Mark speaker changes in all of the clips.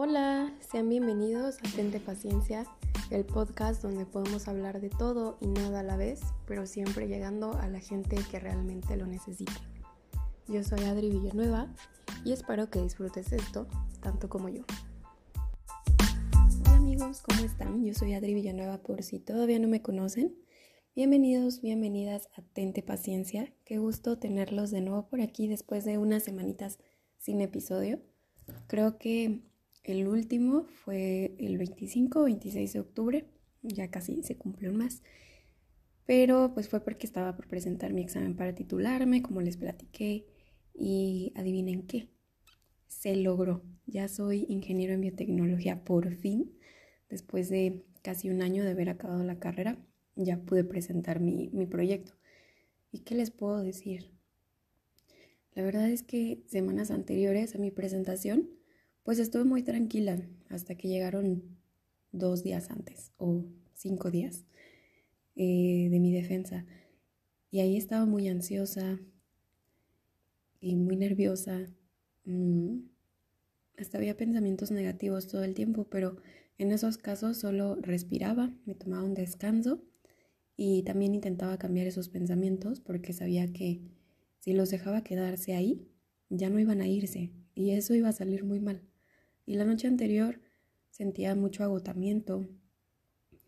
Speaker 1: Hola, sean bienvenidos a Tente Paciencia, el podcast donde podemos hablar de todo y nada a la vez, pero siempre llegando a la gente que realmente lo necesita. Yo soy Adri Villanueva y espero que disfrutes esto tanto como yo. Hola amigos, ¿cómo están? Yo soy Adri Villanueva por si todavía no me conocen. Bienvenidos, bienvenidas a Tente Paciencia. Qué gusto tenerlos de nuevo por aquí después de unas semanitas sin episodio. Creo que el último fue el 25 o 26 de octubre, ya casi se cumplió un mes. Pero pues fue porque estaba por presentar mi examen para titularme, como les platiqué, y adivinen qué, se logró. Ya soy ingeniero en biotecnología por fin, después de casi un año de haber acabado la carrera ya pude presentar mi, proyecto. ¿Y qué les puedo decir? La verdad es que semanas anteriores a mi presentación, pues estuve muy tranquila hasta que llegaron dos días antes o cinco días eh, de mi defensa. Y ahí estaba muy ansiosa y muy nerviosa. Mm, hasta había pensamientos negativos todo el tiempo, pero en esos casos solo respiraba, me tomaba un descanso y también intentaba cambiar esos pensamientos porque sabía que si los dejaba quedarse ahí, ya no iban a irse y eso iba a salir muy mal. Y la noche anterior sentía mucho agotamiento,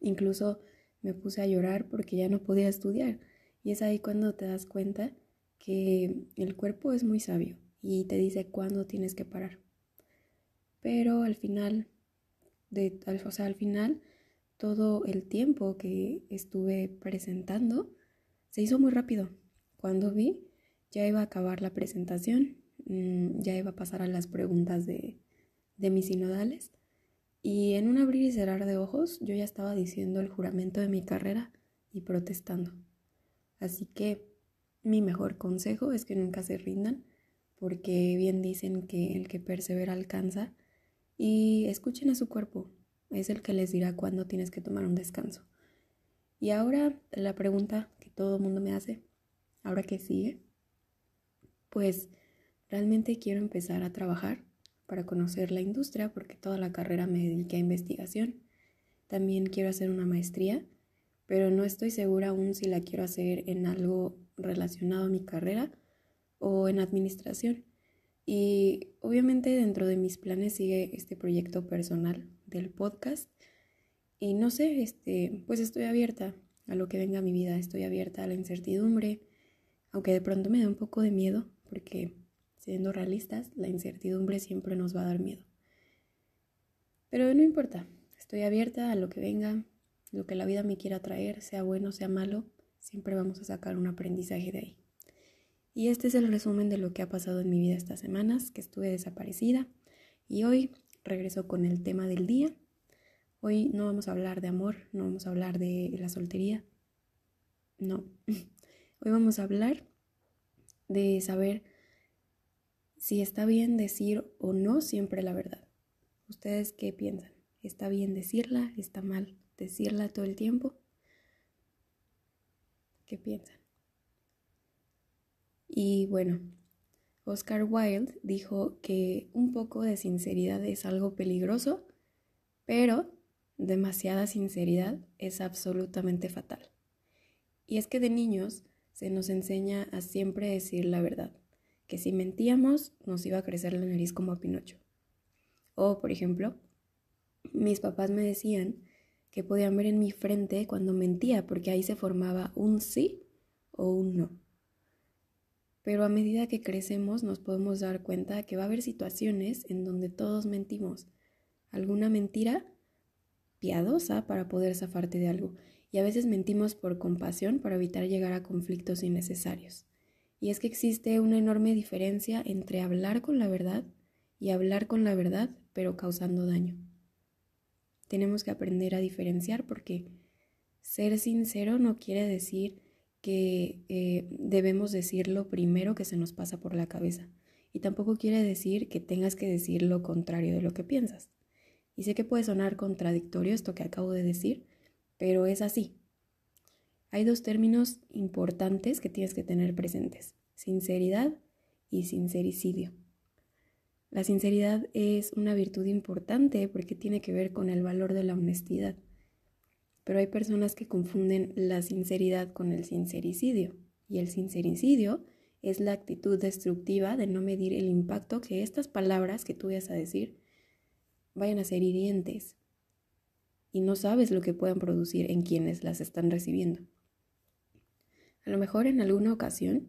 Speaker 1: incluso me puse a llorar porque ya no podía estudiar y es ahí cuando te das cuenta que el cuerpo es muy sabio y te dice cuándo tienes que parar. Pero al final, de, o sea, al final todo el tiempo que estuve presentando se hizo muy rápido. Cuando vi, ya iba a acabar la presentación, mm, ya iba a pasar a las preguntas de, de mis sinodales y en un abrir y cerrar de ojos yo ya estaba diciendo el juramento de mi carrera y protestando. Así que mi mejor consejo es que nunca se rindan, porque bien dicen que el que persevera alcanza y escuchen a su cuerpo, es el que les dirá cuándo tienes que tomar un descanso. Y ahora la pregunta que todo el mundo me hace, ahora que sigue, pues realmente quiero empezar a trabajar para conocer la industria porque toda la carrera me dediqué a investigación. También quiero hacer una maestría, pero no estoy segura aún si la quiero hacer en algo relacionado a mi carrera o en administración. Y obviamente dentro de mis planes sigue este proyecto personal del podcast. Y no sé, este, pues estoy abierta a lo que venga a mi vida, estoy abierta a la incertidumbre, aunque de pronto me da un poco de miedo, porque siendo realistas, la incertidumbre siempre nos va a dar miedo. Pero no importa, estoy abierta a lo que venga, lo que la vida me quiera traer, sea bueno, sea malo, siempre vamos a sacar un aprendizaje de ahí. Y este es el resumen de lo que ha pasado en mi vida estas semanas, que estuve desaparecida. Y hoy regreso con el tema del día. Hoy no vamos a hablar de amor, no vamos a hablar de la soltería. No. Hoy vamos a hablar de saber si está bien decir o no siempre la verdad. ¿Ustedes qué piensan? ¿Está bien decirla? ¿Está mal decirla todo el tiempo? ¿Qué piensan? Y bueno, Oscar Wilde dijo que un poco de sinceridad es algo peligroso, pero demasiada sinceridad es absolutamente fatal. Y es que de niños se nos enseña a siempre decir la verdad, que si mentíamos nos iba a crecer la nariz como a Pinocho. O, por ejemplo, mis papás me decían que podían ver en mi frente cuando mentía, porque ahí se formaba un sí o un no. Pero a medida que crecemos nos podemos dar cuenta que va a haber situaciones en donde todos mentimos. Alguna mentira piadosa para poder zafarte de algo. Y a veces mentimos por compasión para evitar llegar a conflictos innecesarios. Y es que existe una enorme diferencia entre hablar con la verdad y hablar con la verdad pero causando daño. Tenemos que aprender a diferenciar porque ser sincero no quiere decir que eh, debemos decir lo primero que se nos pasa por la cabeza. Y tampoco quiere decir que tengas que decir lo contrario de lo que piensas. Y sé que puede sonar contradictorio esto que acabo de decir, pero es así. Hay dos términos importantes que tienes que tener presentes, sinceridad y sincericidio. La sinceridad es una virtud importante porque tiene que ver con el valor de la honestidad. Pero hay personas que confunden la sinceridad con el sincericidio. Y el sincericidio es la actitud destructiva de no medir el impacto que estas palabras que tú vas a decir vayan a ser hirientes. Y no sabes lo que puedan producir en quienes las están recibiendo. A lo mejor en alguna ocasión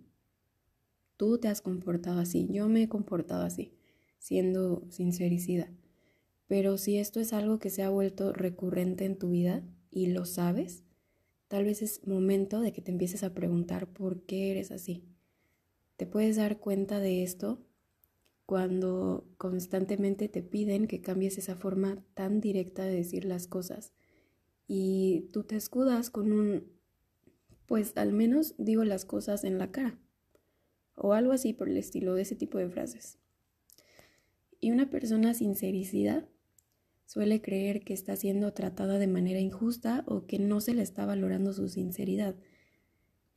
Speaker 1: tú te has comportado así, yo me he comportado así, siendo sincericida. Pero si esto es algo que se ha vuelto recurrente en tu vida y lo sabes, tal vez es momento de que te empieces a preguntar por qué eres así. Te puedes dar cuenta de esto cuando constantemente te piden que cambies esa forma tan directa de decir las cosas y tú te escudas con un, pues al menos digo las cosas en la cara o algo así por el estilo de ese tipo de frases. Y una persona sincericida suele creer que está siendo tratada de manera injusta o que no se le está valorando su sinceridad.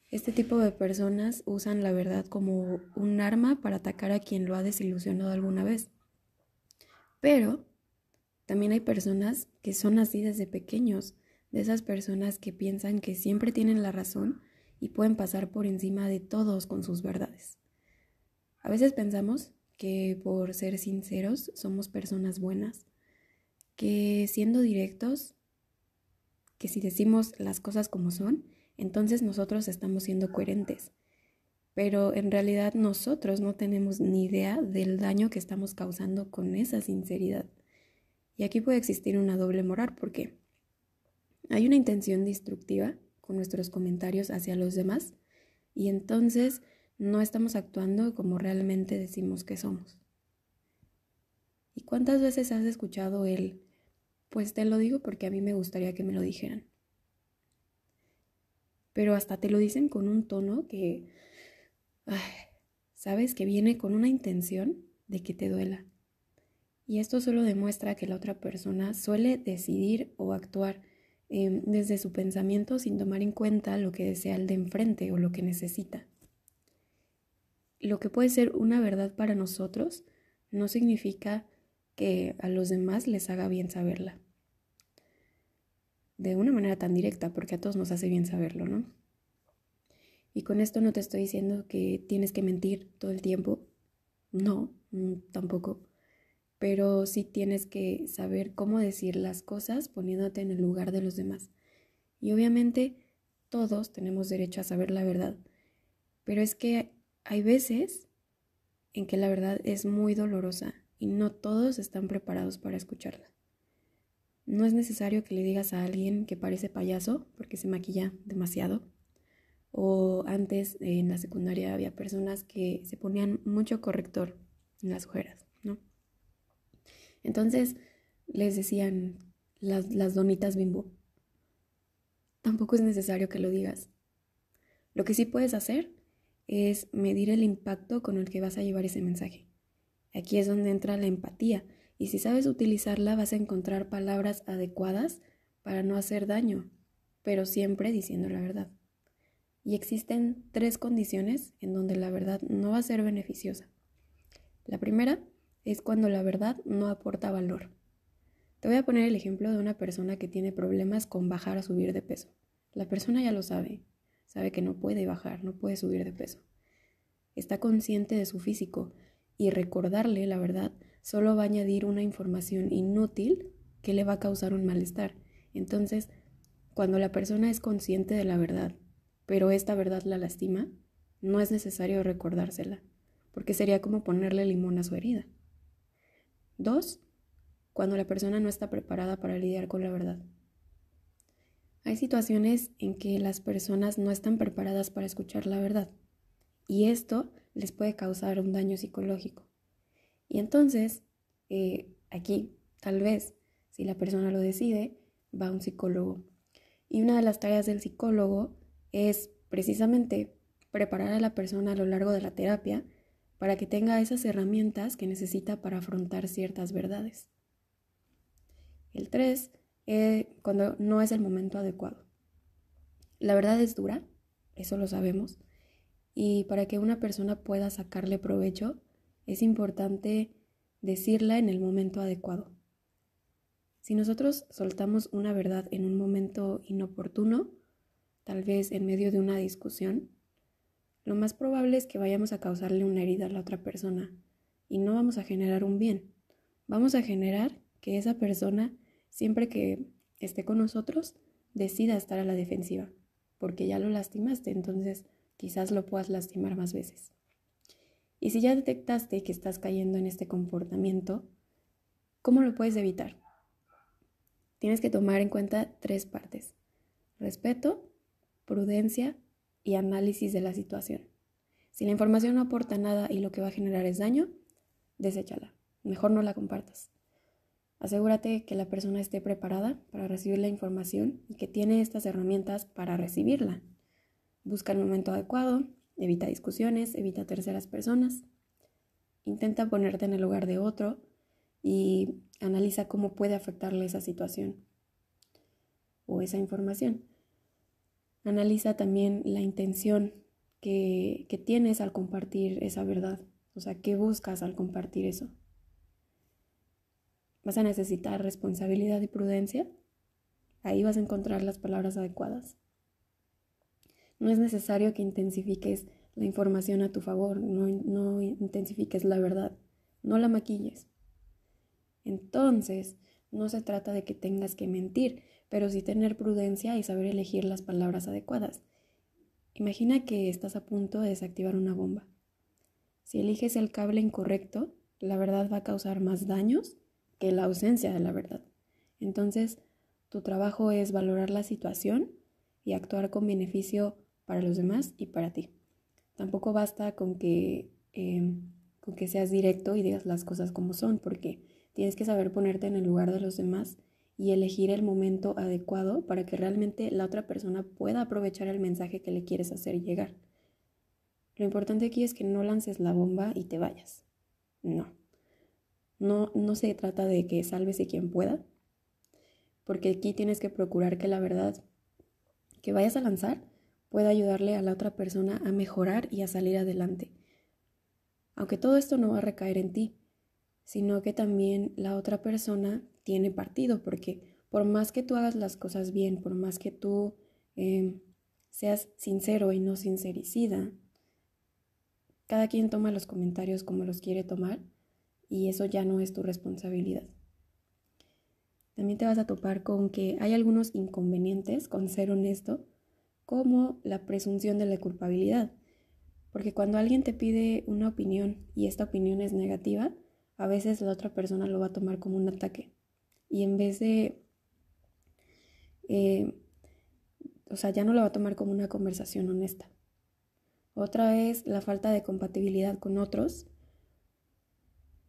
Speaker 1: Este tipo de personas usan la verdad como un arma para atacar a quien lo ha desilusionado alguna vez. Pero también hay personas que son así desde pequeños, de esas personas que piensan que siempre tienen la razón y pueden pasar por encima de todos con sus verdades. A veces pensamos que por ser sinceros somos personas buenas, que siendo directos, que si decimos las cosas como son, entonces nosotros estamos siendo coherentes. Pero en realidad nosotros no tenemos ni idea del daño que estamos causando con esa sinceridad. Y aquí puede existir una doble moral porque hay una intención destructiva con nuestros comentarios hacia los demás y entonces no estamos actuando como realmente decimos que somos. ¿Y cuántas veces has escuchado el, pues te lo digo porque a mí me gustaría que me lo dijeran? Pero hasta te lo dicen con un tono que, sabes, que viene con una intención de que te duela. Y esto solo demuestra que la otra persona suele decidir o actuar Em, desde su pensamiento sin tomar en cuenta lo que desea el de enfrente o lo que necesita. Lo que puede ser una verdad para nosotros no significa que a los demás les haga bien saberla. De una manera tan directa, porque a todos nos hace bien saberlo, ¿no? Y con esto no te estoy diciendo que tienes que mentir todo el tiempo. No, mm, tampoco pero sí tienes que saber cómo decir las cosas poniéndote en el lugar de los demás. Y obviamente todos tenemos derecho a saber la verdad, pero es que hay veces en que la verdad es muy dolorosa y no todos están preparados para escucharla. No es necesario que le digas a alguien que parece payaso porque se maquilla demasiado. O antes en la secundaria había personas que se ponían mucho corrector en las ojeras. Entonces les decían las, las donitas bimbo. Tampoco es necesario que lo digas. Lo que sí puedes hacer es medir el impacto con el que vas a llevar ese mensaje. Aquí es donde entra la empatía y si sabes utilizarla vas a encontrar palabras adecuadas para no hacer daño, pero siempre diciendo la verdad. Y existen tres condiciones en donde la verdad no va a ser beneficiosa. La primera es cuando la verdad no aporta valor. Te voy a poner el ejemplo de una persona que tiene problemas con bajar o subir de peso. La persona ya lo sabe, sabe que no puede bajar, no puede subir de peso. Está consciente de su físico y recordarle la verdad solo va a añadir una información inútil que le va a causar un malestar. Entonces, cuando la persona es consciente de la verdad, pero esta verdad la lastima, no es necesario recordársela, porque sería como ponerle limón a su herida. Dos, cuando la persona no está preparada para lidiar con la verdad. Hay situaciones en que las personas no están preparadas para escuchar la verdad y esto les puede causar un daño psicológico. Y entonces, eh, aquí, tal vez, si la persona lo decide, va a un psicólogo. Y una de las tareas del psicólogo es precisamente preparar a la persona a lo largo de la terapia para que tenga esas herramientas que necesita para afrontar ciertas verdades. El 3, eh, cuando no es el momento adecuado. La verdad es dura, eso lo sabemos, y para que una persona pueda sacarle provecho, es importante decirla en el momento adecuado. Si nosotros soltamos una verdad en un momento inoportuno, tal vez en medio de una discusión, lo más probable es que vayamos a causarle una herida a la otra persona y no vamos a generar un bien. Vamos a generar que esa persona, siempre que esté con nosotros, decida estar a la defensiva, porque ya lo lastimaste, entonces quizás lo puedas lastimar más veces. Y si ya detectaste que estás cayendo en este comportamiento, ¿cómo lo puedes evitar? Tienes que tomar en cuenta tres partes. Respeto, prudencia y análisis de la situación. Si la información no aporta nada y lo que va a generar es daño, deséchala. Mejor no la compartas. Asegúrate que la persona esté preparada para recibir la información y que tiene estas herramientas para recibirla. Busca el momento adecuado, evita discusiones, evita terceras personas. Intenta ponerte en el lugar de otro y analiza cómo puede afectarle esa situación o esa información. Analiza también la intención que, que tienes al compartir esa verdad, o sea, qué buscas al compartir eso. Vas a necesitar responsabilidad y prudencia. Ahí vas a encontrar las palabras adecuadas. No es necesario que intensifiques la información a tu favor, no, intensifiques la verdad, no la maquilles. Entonces, no se trata de que tengas que mentir, pero sí tener prudencia y saber elegir las palabras adecuadas. Imagina que estás a punto de desactivar una bomba. Si eliges el cable incorrecto, la verdad va a causar más daños que la ausencia de la verdad. Entonces, tu trabajo es valorar la situación y actuar con beneficio para los demás y para ti. Tampoco basta con que, em, con que seas directo y digas las cosas como son, porque tienes que saber ponerte en el lugar de los demás y elegir el momento adecuado para que realmente la otra persona pueda aprovechar el mensaje que le quieres hacer llegar. Lo importante aquí es que no lances la bomba y te vayas. No. No, no se trata de que sálvese quien pueda, porque aquí tienes que procurar que la verdad que vayas a lanzar pueda ayudarle a la otra persona a mejorar y a salir adelante. Aunque todo esto no va a recaer en ti, sino que también la otra persona tiene partido, porque por más que tú hagas las cosas bien, por más que tú em, seas sincero y no sincericida, cada quien toma los comentarios como los quiere tomar y eso ya no es tu responsabilidad. También te vas a topar con que hay algunos inconvenientes con ser honesto como la presunción de la culpabilidad. Porque cuando alguien te pide una opinión y esta opinión es negativa, a veces la otra persona lo va a tomar como un ataque. Y en vez de... Eh, o sea, ya no lo va a tomar como una conversación honesta. Otra es la falta de compatibilidad con otros,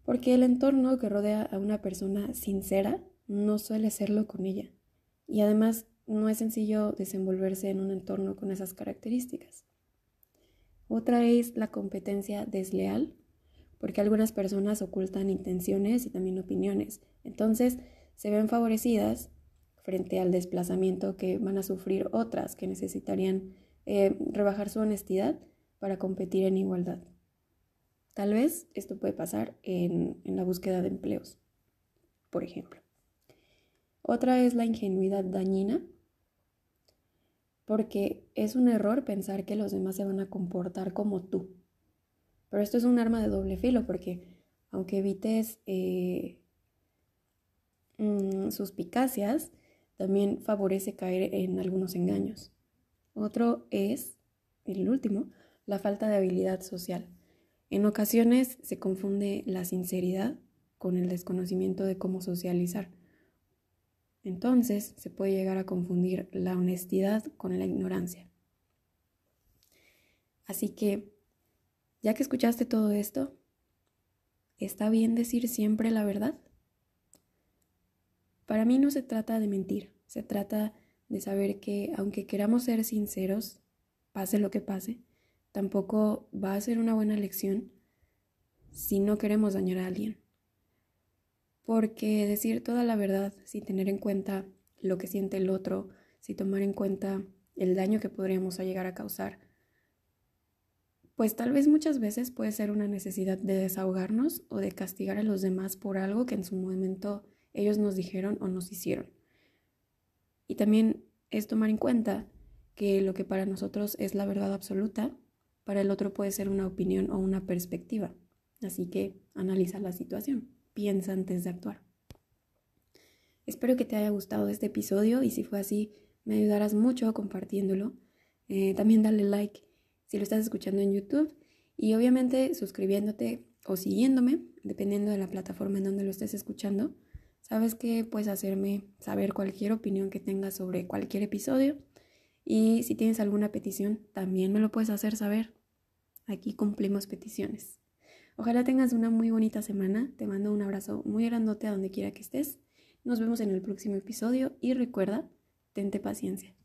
Speaker 1: porque el entorno que rodea a una persona sincera no suele serlo con ella. Y además no es sencillo desenvolverse en un entorno con esas características. Otra es la competencia desleal, porque algunas personas ocultan intenciones y también opiniones. Entonces se ven favorecidas frente al desplazamiento que van a sufrir otras que necesitarían eh, rebajar su honestidad para competir en igualdad. Tal vez esto puede pasar en la búsqueda de empleos, por ejemplo. Otra es la ingenuidad dañina, porque es un error pensar que los demás se van a comportar como tú. Pero esto es un arma de doble filo porque aunque evites eh, mm, suspicacias, también favorece caer en algunos engaños. Otro es, el último, la falta de habilidad social. En ocasiones se confunde la sinceridad con el desconocimiento de cómo socializar. Entonces se puede llegar a confundir la honestidad con la ignorancia. Así que, ya que escuchaste todo esto, ¿está bien decir siempre la verdad? Para mí no se trata de mentir, se trata de saber que aunque queramos ser sinceros, pase lo que pase, tampoco va a ser una buena lección si no queremos dañar a alguien porque decir toda la verdad sin tener en cuenta lo que siente el otro, sin tomar en cuenta el daño que podríamos llegar a causar, Pues tal vez muchas veces puede ser una necesidad de desahogarnos o de castigar a los demás por algo que en su momento ellos nos dijeron o nos hicieron. Y también es tomar en cuenta que lo que para nosotros es la verdad absoluta, para el otro puede ser una opinión o una perspectiva. Así que analiza la situación, piensa antes de actuar. Espero que te haya gustado este episodio y si fue así, me ayudarás mucho compartiéndolo. Eh, también dale like si lo estás escuchando en YouTube y obviamente suscribiéndote o siguiéndome, dependiendo de la plataforma en donde lo estés escuchando. Sabes que puedes hacerme saber cualquier opinión que tengas sobre cualquier episodio y si tienes alguna petición también me lo puedes hacer saber. Aquí cumplimos peticiones. Ojalá tengas una muy bonita semana. Te mando un abrazo muy grandote a donde quiera que estés. Nos vemos en el próximo episodio y recuerda, tente paciencia.